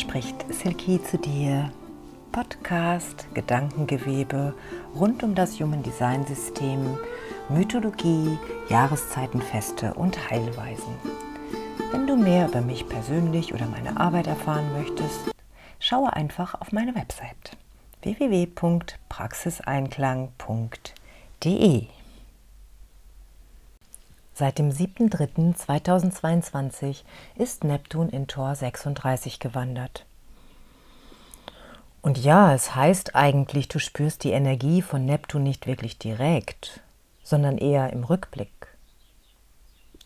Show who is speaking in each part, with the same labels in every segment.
Speaker 1: spricht Silky zu dir. Podcast, Gedankengewebe rund um das Human Design System, Mythologie, Jahreszeitenfeste und Heilweisen. Wenn du mehr über mich persönlich oder meine Arbeit erfahren möchtest, schaue einfach auf meine Website www.praxiseinklang.de. Seit dem 7.3.2022 ist Neptun in Tor 36 gewandert. Und ja, es heißt eigentlich, du spürst die Energie von Neptun nicht wirklich direkt, sondern eher im Rückblick.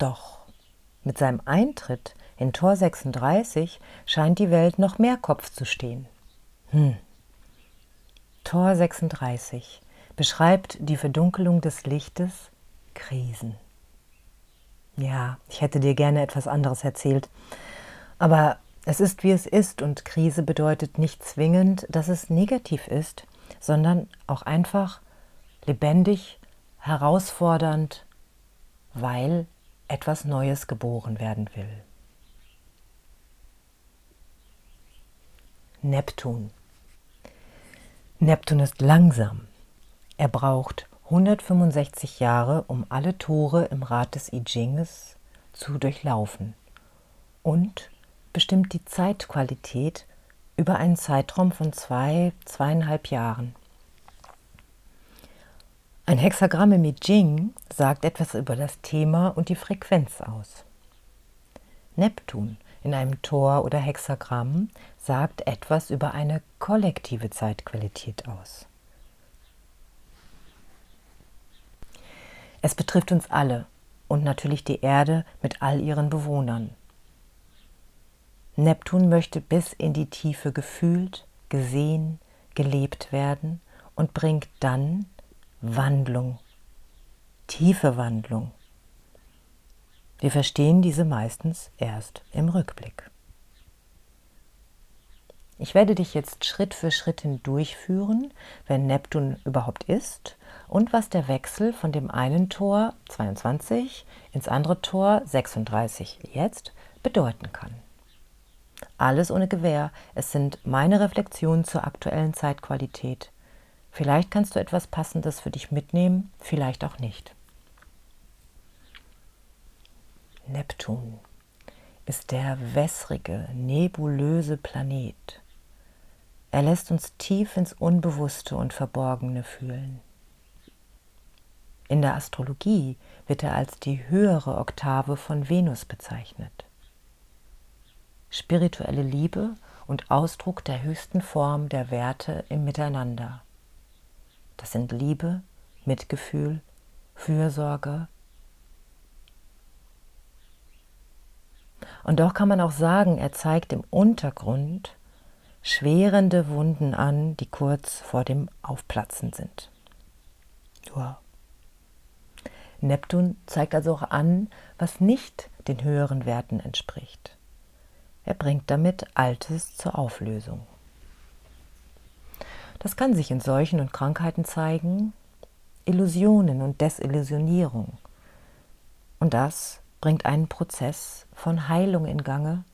Speaker 1: Doch mit seinem Eintritt in Tor 36 scheint die Welt noch mehr Kopf zu stehen. Hm. Tor 36 beschreibt die Verdunkelung des Lichtes, Krisen. Ja, ich hätte dir gerne etwas anderes erzählt. Aber es ist, wie es ist und Krise bedeutet nicht zwingend, dass es negativ ist, sondern auch einfach lebendig, herausfordernd, weil etwas Neues geboren werden will. Neptun. Neptun ist langsam. Er braucht 165 Jahre, um alle Tore im Rad des I Chinges zu durchlaufen und bestimmt die Zeitqualität über einen Zeitraum von zwei, zweieinhalb Jahren. Ein Hexagramm im I Ching sagt etwas über das Thema und die Frequenz aus. Neptun in einem Tor oder Hexagramm sagt etwas über eine kollektive Zeitqualität aus. Es betrifft uns alle und natürlich die Erde mit all ihren Bewohnern. Neptun möchte bis in die Tiefe gefühlt, gesehen, gelebt werden und bringt dann Wandlung, tiefe Wandlung. Wir verstehen diese meistens erst im Rückblick. Ich werde dich jetzt Schritt für Schritt hindurchführen, wenn Neptun überhaupt ist und was der Wechsel von dem einen Tor 22 ins andere Tor 36 jetzt bedeuten kann. Alles ohne Gewähr, es sind meine Reflexionen zur aktuellen Zeitqualität. Vielleicht kannst du etwas Passendes für dich mitnehmen, vielleicht auch nicht. Neptun ist der wässrige, nebulöse Planet. Er lässt uns tief ins Unbewusste und Verborgene fühlen. In der Astrologie wird er als die höhere Oktave von Venus bezeichnet. Spirituelle Liebe und Ausdruck der höchsten Form der Werte im Miteinander. Das sind Liebe, Mitgefühl, Fürsorge. Und doch kann man auch sagen, er zeigt im Untergrund schwerende Wunden an, die kurz vor dem Aufplatzen sind. Wow. Neptun zeigt also auch an, was nicht den höheren Werten entspricht. Er bringt damit Altes zur Auflösung. Das kann sich in Seuchen und Krankheiten zeigen, Illusionen und Desillusionierung. Und das bringt einen Prozess von Heilung in Gange,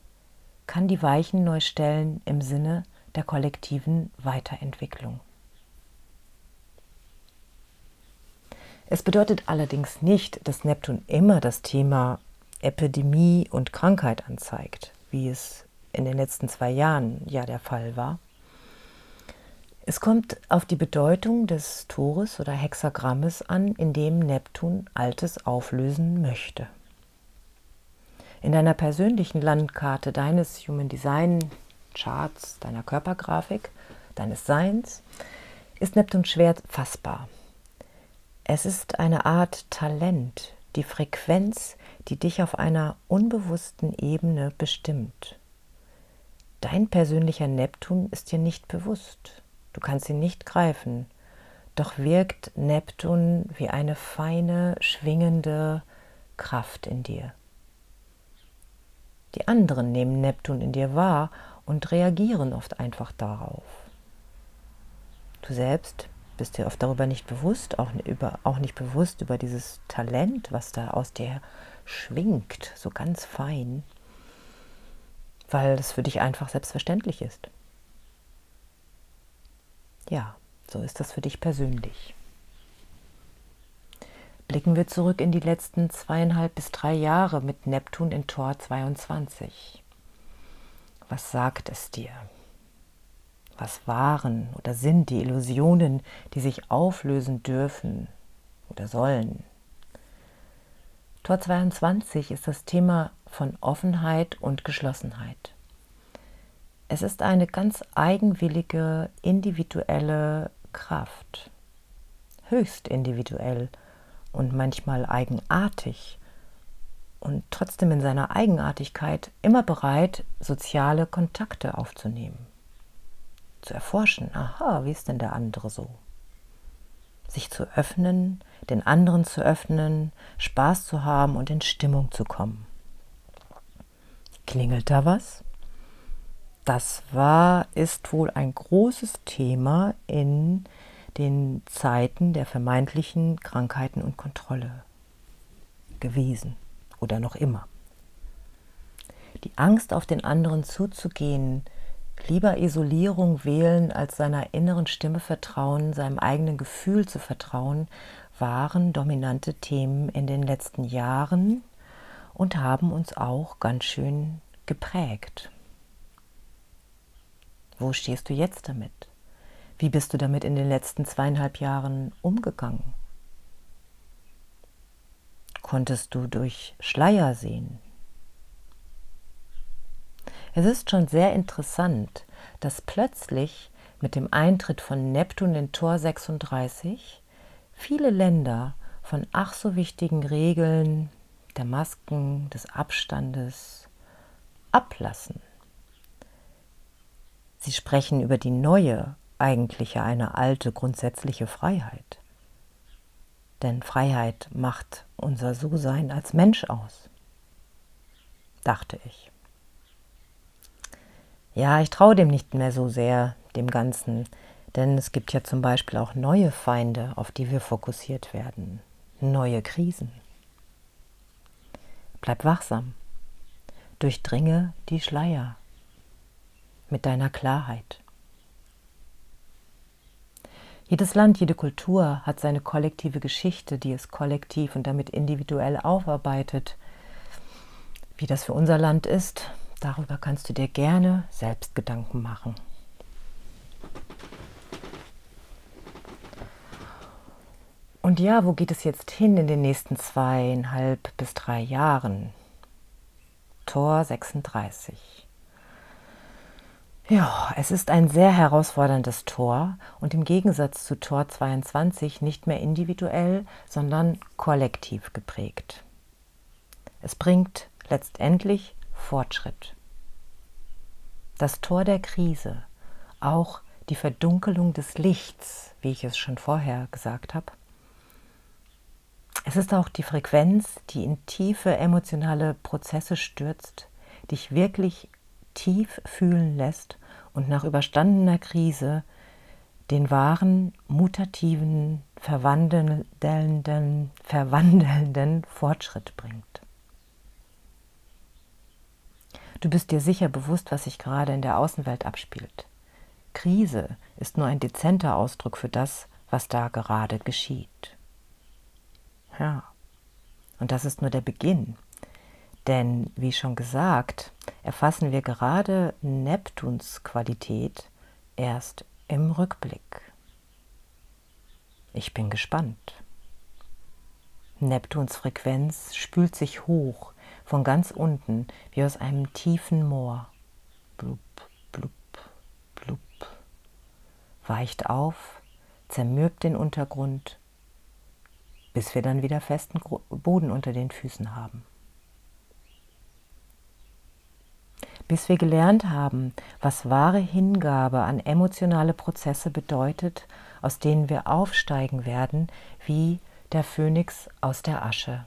Speaker 1: kann die Weichen neu stellen im Sinne der kollektiven Weiterentwicklung. Es bedeutet allerdings nicht, dass Neptun immer das Thema Epidemie und Krankheit anzeigt, wie es in den letzten zwei Jahren ja der Fall war. Es kommt auf die Bedeutung des Tores oder Hexagrammes an, in dem Neptun Altes auflösen möchte. In deiner persönlichen Landkarte deines Human Design Charts, deiner Körpergrafik, deines Seins, ist Neptun schwer fassbar. Es ist eine Art Talent, die Frequenz, die dich auf einer unbewussten Ebene bestimmt. Dein persönlicher Neptun ist dir nicht bewusst. Du kannst ihn nicht greifen. Doch wirkt Neptun wie eine feine, schwingende Kraft in dir. Die anderen nehmen Neptun in dir wahr und reagieren oft einfach darauf. Du selbst bist dir oft darüber nicht bewusst, auch, über, auch nicht bewusst über dieses Talent, was da aus dir schwingt, so ganz fein. weil es für dich einfach selbstverständlich ist. Ja, so ist das für dich persönlich. Blicken wir zurück in die letzten zweieinhalb bis drei Jahre mit Neptun in Tor 22. Was sagt es dir? Was waren oder sind die Illusionen, die sich auflösen dürfen oder sollen? Tor 22 ist das Thema von Offenheit und Geschlossenheit. Es ist eine ganz eigenwillige, individuelle Kraft, höchst individuell und manchmal eigenartig und trotzdem in seiner Eigenartigkeit immer bereit, soziale Kontakte aufzunehmen, zu erforschen, aha, wie ist denn der andere so? Sich zu öffnen, den anderen zu öffnen, Spaß zu haben und in Stimmung zu kommen. Klingelt da was? Das war, ist wohl ein großes Thema in den Zeiten der vermeintlichen Krankheiten und Kontrolle gewesen oder noch immer. Die Angst, auf den anderen zuzugehen, lieber Isolierung wählen, als seiner inneren Stimme vertrauen, seinem eigenen Gefühl zu vertrauen, waren dominante Themen in den letzten Jahren und haben uns auch ganz schön geprägt. Wo stehst du jetzt damit? Wie bist du damit in den letzten zweieinhalb Jahren umgegangen? Konntest du durch Schleier sehen? Es ist schon sehr interessant, dass plötzlich mit dem Eintritt von Neptun in Tor 36 viele Länder von ach so wichtigen Regeln der Masken, des Abstandes ablassen. Sie sprechen über die neue, eigentliche, eine alte, grundsätzliche Freiheit. Denn Freiheit macht unser So-Sein als Mensch aus, dachte ich. Ja, ich traue dem nicht mehr so sehr, dem Ganzen, denn es gibt ja zum Beispiel auch neue Feinde, auf die wir fokussiert werden, neue Krisen. Bleib wachsam, durchdringe die Schleier mit deiner Klarheit. Jedes Land, jede Kultur hat seine kollektive Geschichte, die es kollektiv und damit individuell aufarbeitet. Wie das für unser Land ist, darüber kannst du dir gerne selbst Gedanken machen. Und ja, wo geht es jetzt hin in den nächsten zweieinhalb bis drei Jahren? Tor 36. Ja, es ist ein sehr herausforderndes Tor und im Gegensatz zu Tor 22 nicht mehr individuell, sondern kollektiv geprägt. Es bringt letztendlich Fortschritt. Das Tor der Krise, auch die Verdunkelung des Lichts, wie ich es schon vorher gesagt habe. Es ist auch die Frequenz, die in tiefe emotionale Prozesse stürzt, dich wirklich tief fühlen lässt und nach überstandener Krise den wahren, mutativen, verwandelnden, verwandelnden Fortschritt bringt. Du bist dir sicher bewusst, was sich gerade in der Außenwelt abspielt. Krise ist nur ein dezenter Ausdruck für das, was da gerade geschieht. Ja, und das ist nur der Beginn. Denn, wie schon gesagt, erfassen wir gerade Neptuns Qualität erst im Rückblick. Ich bin gespannt. Neptuns Frequenz spült sich hoch von ganz unten wie aus einem tiefen Moor. Blub, blub, blub. Weicht auf, zermürbt den Untergrund, bis wir dann wieder festen Boden unter den Füßen haben. Bis wir gelernt haben, was wahre Hingabe an emotionale Prozesse bedeutet, aus denen wir aufsteigen werden wie der Phönix aus der Asche.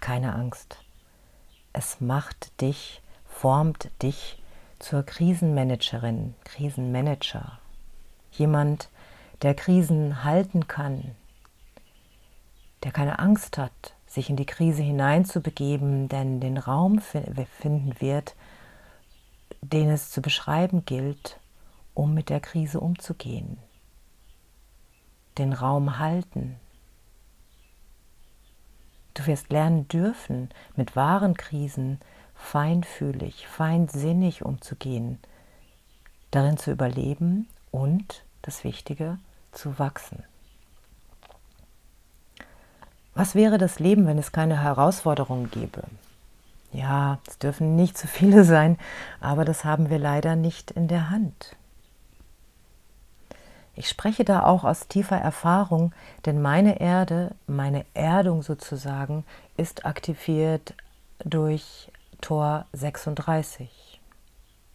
Speaker 1: Keine Angst. Es macht dich, formt dich zur Krisenmanagerin, Krisenmanager. Jemand, der Krisen halten kann, der keine Angst hat, sich in die Krise hineinzubegeben, denn den Raum finden wird, den es zu beschreiben gilt, um mit der Krise umzugehen. Den Raum halten. Du wirst lernen dürfen, mit wahren Krisen feinfühlig, feinsinnig umzugehen, darin zu überleben und, das Wichtige, zu wachsen. Was wäre das Leben, wenn es keine Herausforderungen gäbe? Ja, es dürfen nicht zu viele sein, aber das haben wir leider nicht in der Hand. Ich spreche da auch aus tiefer Erfahrung, denn meine Erde, meine Erdung sozusagen, ist aktiviert durch Tor 36.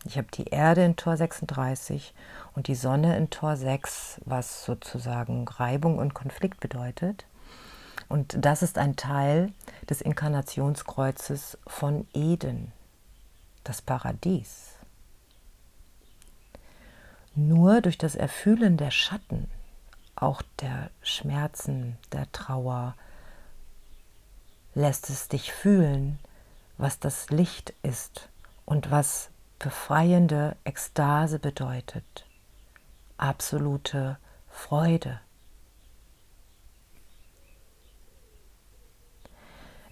Speaker 1: Ich habe die Erde in Tor 36 und die Sonne in Tor 6, was sozusagen Reibung und Konflikt bedeutet. Und das ist ein Teil des Inkarnationskreuzes von Eden, das Paradies. Nur durch das Erfühlen der Schatten, auch der Schmerzen, der Trauer, lässt es dich fühlen, was das Licht ist und was befreiende Ekstase bedeutet, absolute Freude.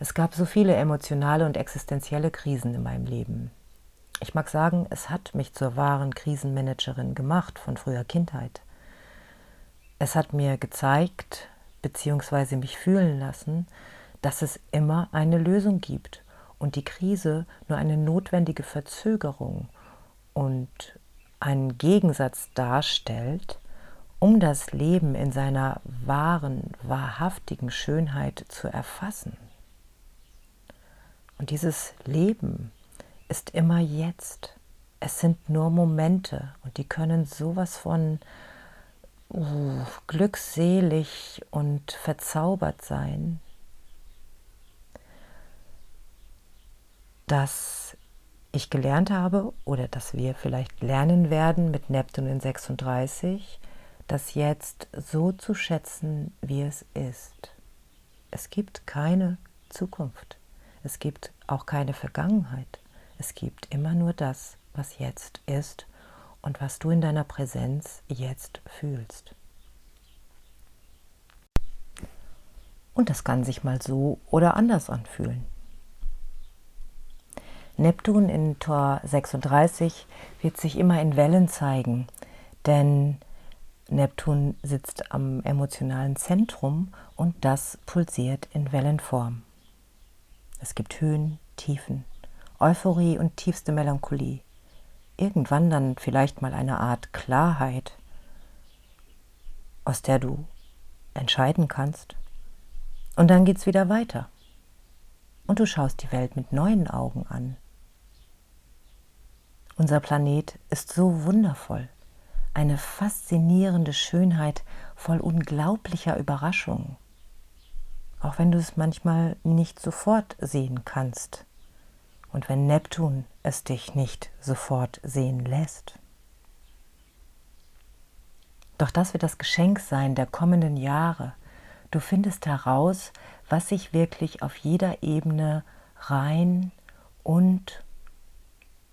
Speaker 1: Es gab so viele emotionale und existenzielle Krisen in meinem Leben. Ich mag sagen, es hat mich zur wahren Krisenmanagerin gemacht von früher Kindheit. Es hat mir gezeigt bzw. mich fühlen lassen, dass es immer eine Lösung gibt und die Krise nur eine notwendige Verzögerung und einen Gegensatz darstellt, um das Leben in seiner wahren, wahrhaftigen Schönheit zu erfassen. Und dieses Leben ist immer jetzt. Es sind nur Momente und die können sowas von uh, glückselig und verzaubert sein, dass ich gelernt habe oder dass wir vielleicht lernen werden mit Neptun in 36, das jetzt so zu schätzen, wie es ist. Es gibt keine Zukunft. Es gibt auch keine Vergangenheit. Es gibt immer nur das, was jetzt ist und was du in deiner Präsenz jetzt fühlst. Und das kann sich mal so oder anders anfühlen. Neptun in Tor 36 wird sich immer in Wellen zeigen, denn Neptun sitzt am emotionalen Zentrum und das pulsiert in Wellenform. Es gibt Höhen, Tiefen, Euphorie und tiefste Melancholie. Irgendwann dann vielleicht mal eine Art Klarheit, aus der du entscheiden kannst. Und dann geht's wieder weiter. Und du schaust die Welt mit neuen Augen an. Unser Planet ist so wundervoll, eine faszinierende Schönheit voll unglaublicher Überraschungen auch wenn du es manchmal nicht sofort sehen kannst und wenn Neptun es dich nicht sofort sehen lässt. Doch das wird das Geschenk sein der kommenden Jahre. Du findest heraus, was sich wirklich auf jeder Ebene rein und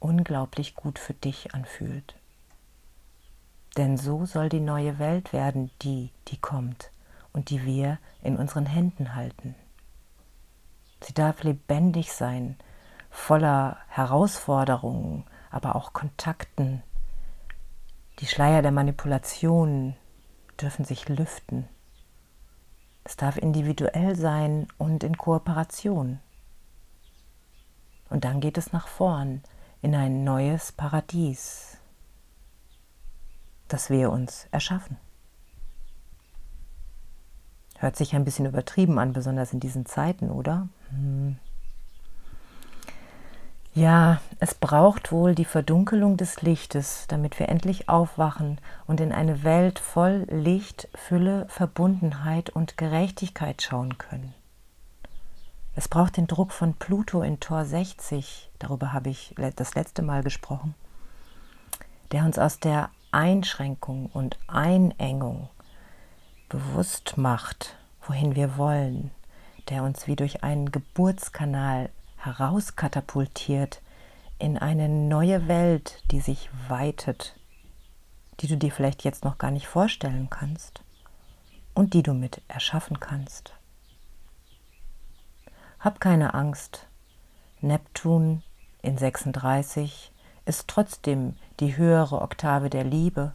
Speaker 1: unglaublich gut für dich anfühlt. Denn so soll die neue Welt werden, die, die kommt und die wir in unseren Händen halten. Sie darf lebendig sein, voller Herausforderungen, aber auch Kontakten. Die Schleier der Manipulation dürfen sich lüften. Es darf individuell sein und in Kooperation. Und dann geht es nach vorn in ein neues Paradies, das wir uns erschaffen. Hört sich ein bisschen übertrieben an, besonders in diesen Zeiten, oder? Hm. Ja, es braucht wohl die Verdunkelung des Lichtes, damit wir endlich aufwachen und in eine Welt voll Licht, Fülle, Verbundenheit und Gerechtigkeit schauen können. Es braucht den Druck von Pluto in Tor 60, darüber habe ich das letzte Mal gesprochen, der uns aus der Einschränkung und Einengung bewusst macht, wohin wir wollen, der uns wie durch einen Geburtskanal herauskatapultiert in eine neue Welt, die sich weitet, die du dir vielleicht jetzt noch gar nicht vorstellen kannst und die du mit erschaffen kannst. Hab keine Angst. Neptun in 36 ist trotzdem die höhere Oktave der Liebe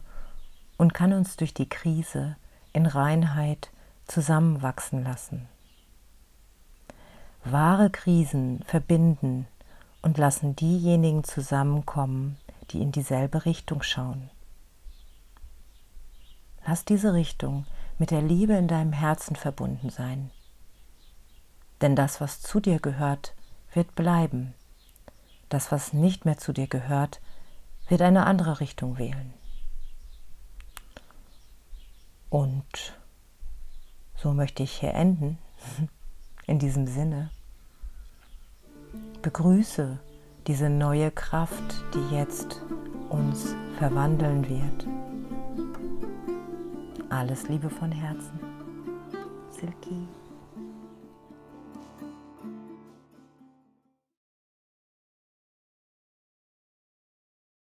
Speaker 1: und kann uns durch die Krise in Reinheit zusammenwachsen lassen. Wahre Krisen verbinden und lassen diejenigen zusammenkommen, die in dieselbe Richtung schauen. Lass diese Richtung mit der Liebe in deinem Herzen verbunden sein. Denn das, was zu dir gehört, wird bleiben. Das, was nicht mehr zu dir gehört, wird eine andere Richtung wählen. Und so möchte ich hier enden. In diesem Sinne. Begrüße diese neue Kraft, die jetzt uns verwandeln wird. Alles Liebe von Herzen. Silky.